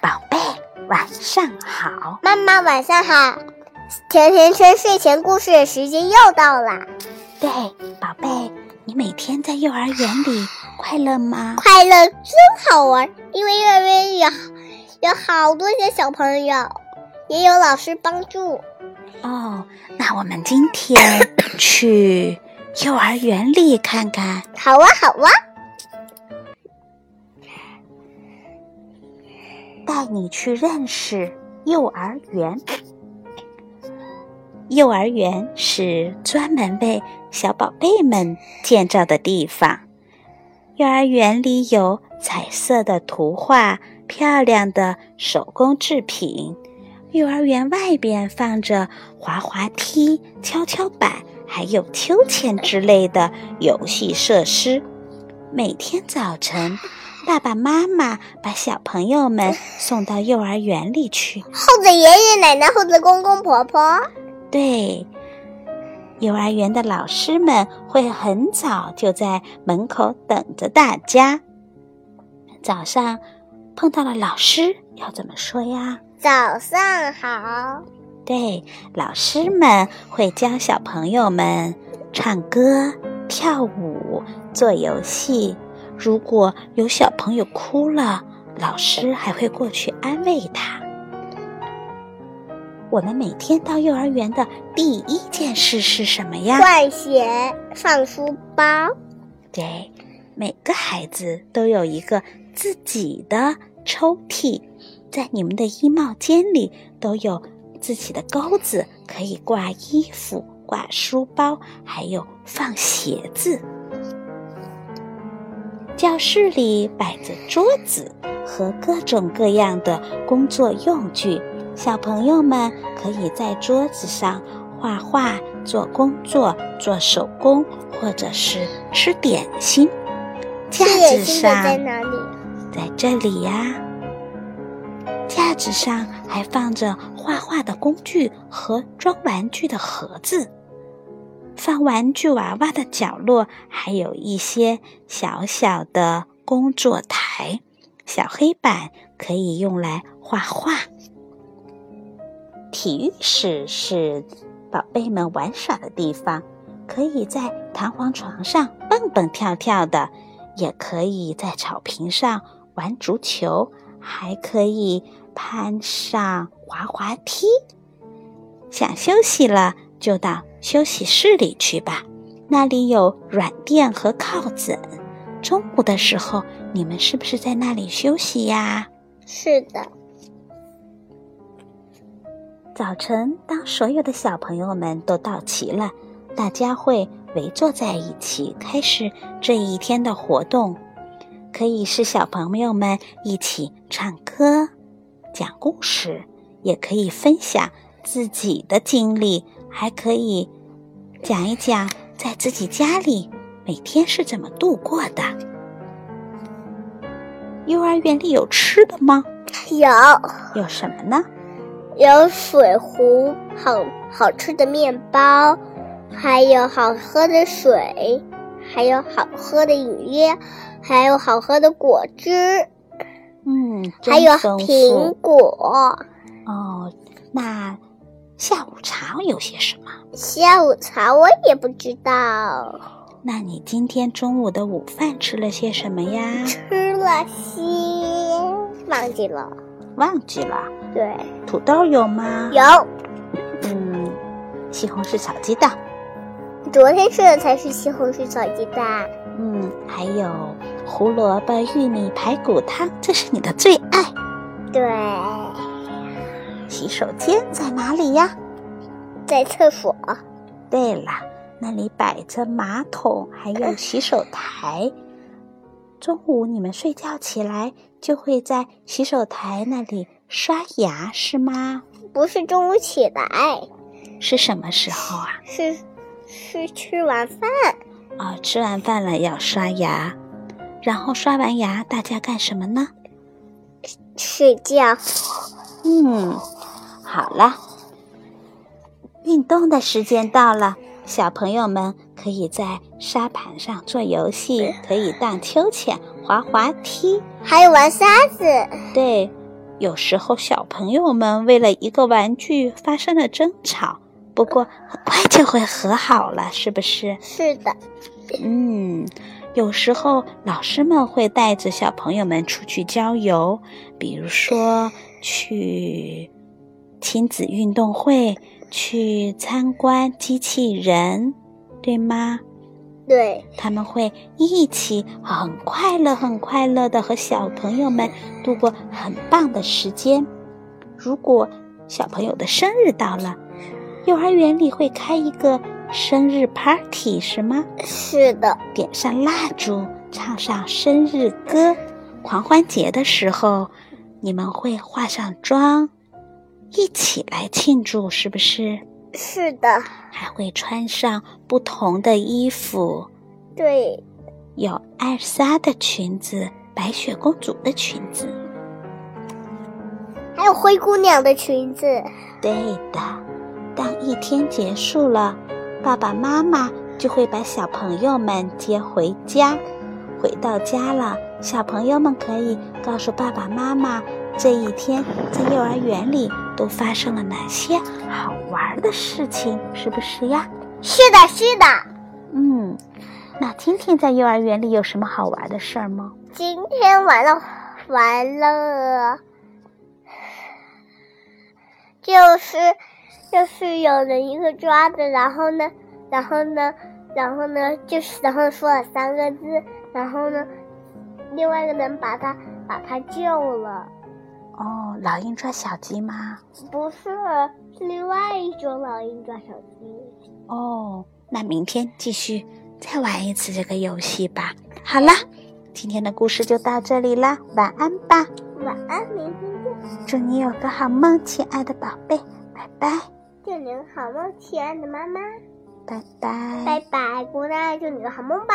宝贝，晚上好。妈妈晚上好。甜甜圈睡前故事的时间又到了。对，宝贝，你每天在幼儿园里快乐吗？快乐，真好玩。因为幼儿园有有好多些小朋友，也有老师帮助。哦，那我们今天去幼儿园里看看。好啊，好啊。带你去认识幼儿园。幼儿园是专门为小宝贝们建造的地方。幼儿园里有彩色的图画、漂亮的手工制品。幼儿园外边放着滑滑梯、跷跷板，还有秋千之类的游戏设施。每天早晨。爸爸妈妈把小朋友们 送到幼儿园里去，或者爷爷奶奶，或者公公婆婆。对，幼儿园的老师们会很早就在门口等着大家。早上碰到了老师，要怎么说呀？早上好。对，老师们会教小朋友们唱歌、跳舞、做游戏。如果有小朋友哭了，老师还会过去安慰他。我们每天到幼儿园的第一件事是什么呀？换鞋、放书包。对，每个孩子都有一个自己的抽屉，在你们的衣帽间里都有自己的钩子，可以挂衣服、挂书包，还有放鞋子。教室里摆着桌子和各种各样的工作用具，小朋友们可以在桌子上画画、做工作、做手工，或者是吃点心。架子上在哪里？在这里呀。架子上还放着画画的工具和装玩具的盒子。放玩具娃娃的角落，还有一些小小的工作台，小黑板可以用来画画。体育室是宝贝们玩耍的地方，可以在弹簧床上蹦蹦跳跳的，也可以在草坪上玩足球，还可以攀上滑滑梯。想休息了。就到休息室里去吧，那里有软垫和靠枕。中午的时候，你们是不是在那里休息呀？是的。早晨，当所有的小朋友们都到齐了，大家会围坐在一起，开始这一天的活动。可以是小朋友们一起唱歌、讲故事，也可以分享自己的经历。还可以讲一讲在自己家里每天是怎么度过的。幼儿园里有吃的吗？有。有什么呢？有水壶，好好吃的面包，还有好喝的水，还有好喝的饮料，还有好喝的果汁。嗯，还有苹果。哦，那。下午茶有些什么？下午茶我也不知道。那你今天中午的午饭吃了些什么呀？吃了些，忘记了。忘记了？对。土豆有吗？有。嗯，西红柿炒鸡蛋。昨天吃的才是西红柿炒鸡蛋。嗯，还有胡萝卜玉米排骨汤，这是你的最爱。对。洗手间在哪里呀？在厕所。对了，那里摆着马桶，还有洗手台。中午你们睡觉起来就会在洗手台那里刷牙，是吗？不是中午起来，是什么时候啊？是是吃完饭。哦，吃完饭了要刷牙，然后刷完牙大家干什么呢？睡觉。嗯。好了，运动的时间到了，小朋友们可以在沙盘上做游戏，可以荡秋千、滑滑梯，还有玩沙子。对，有时候小朋友们为了一个玩具发生了争吵，不过很快就会和好了，是不是？是的。嗯，有时候老师们会带着小朋友们出去郊游，比如说去亲子运动会，去参观机器人，对吗？对，他们会一起很快乐、很快乐的和小朋友们度过很棒的时间。如果小朋友的生日到了，幼儿园里会开一个生日 party，是吗？是的，点上蜡烛，唱上生日歌。狂欢节的时候，你们会化上妆，一起来庆祝，是不是？是的，还会穿上不同的衣服，对，有艾莎的裙子，白雪公主的裙子，还有灰姑娘的裙子。对的，当一天结束了，爸爸妈妈就会把小朋友们接回家。回到家了，小朋友们可以告诉爸爸妈妈。这一天在幼儿园里都发生了哪些好玩的事情？是不是呀？是的，是的。嗯，那今天在幼儿园里有什么好玩的事儿吗？今天玩了，玩了，就是就是有人一个抓着，然后呢，然后呢，然后呢，就是然后说了三个字，然后呢，另外一个人把他把他救了。哦，老鹰抓小鸡吗？不是，是另外一种老鹰抓小鸡。哦，那明天继续再玩一次这个游戏吧。好啦，今天的故事就到这里啦，晚安吧。晚安，明天见。祝你有个好梦，亲爱的宝贝，拜拜。祝你个好梦，亲爱的妈妈，拜拜。拜拜，姑娘，祝你个好梦吧。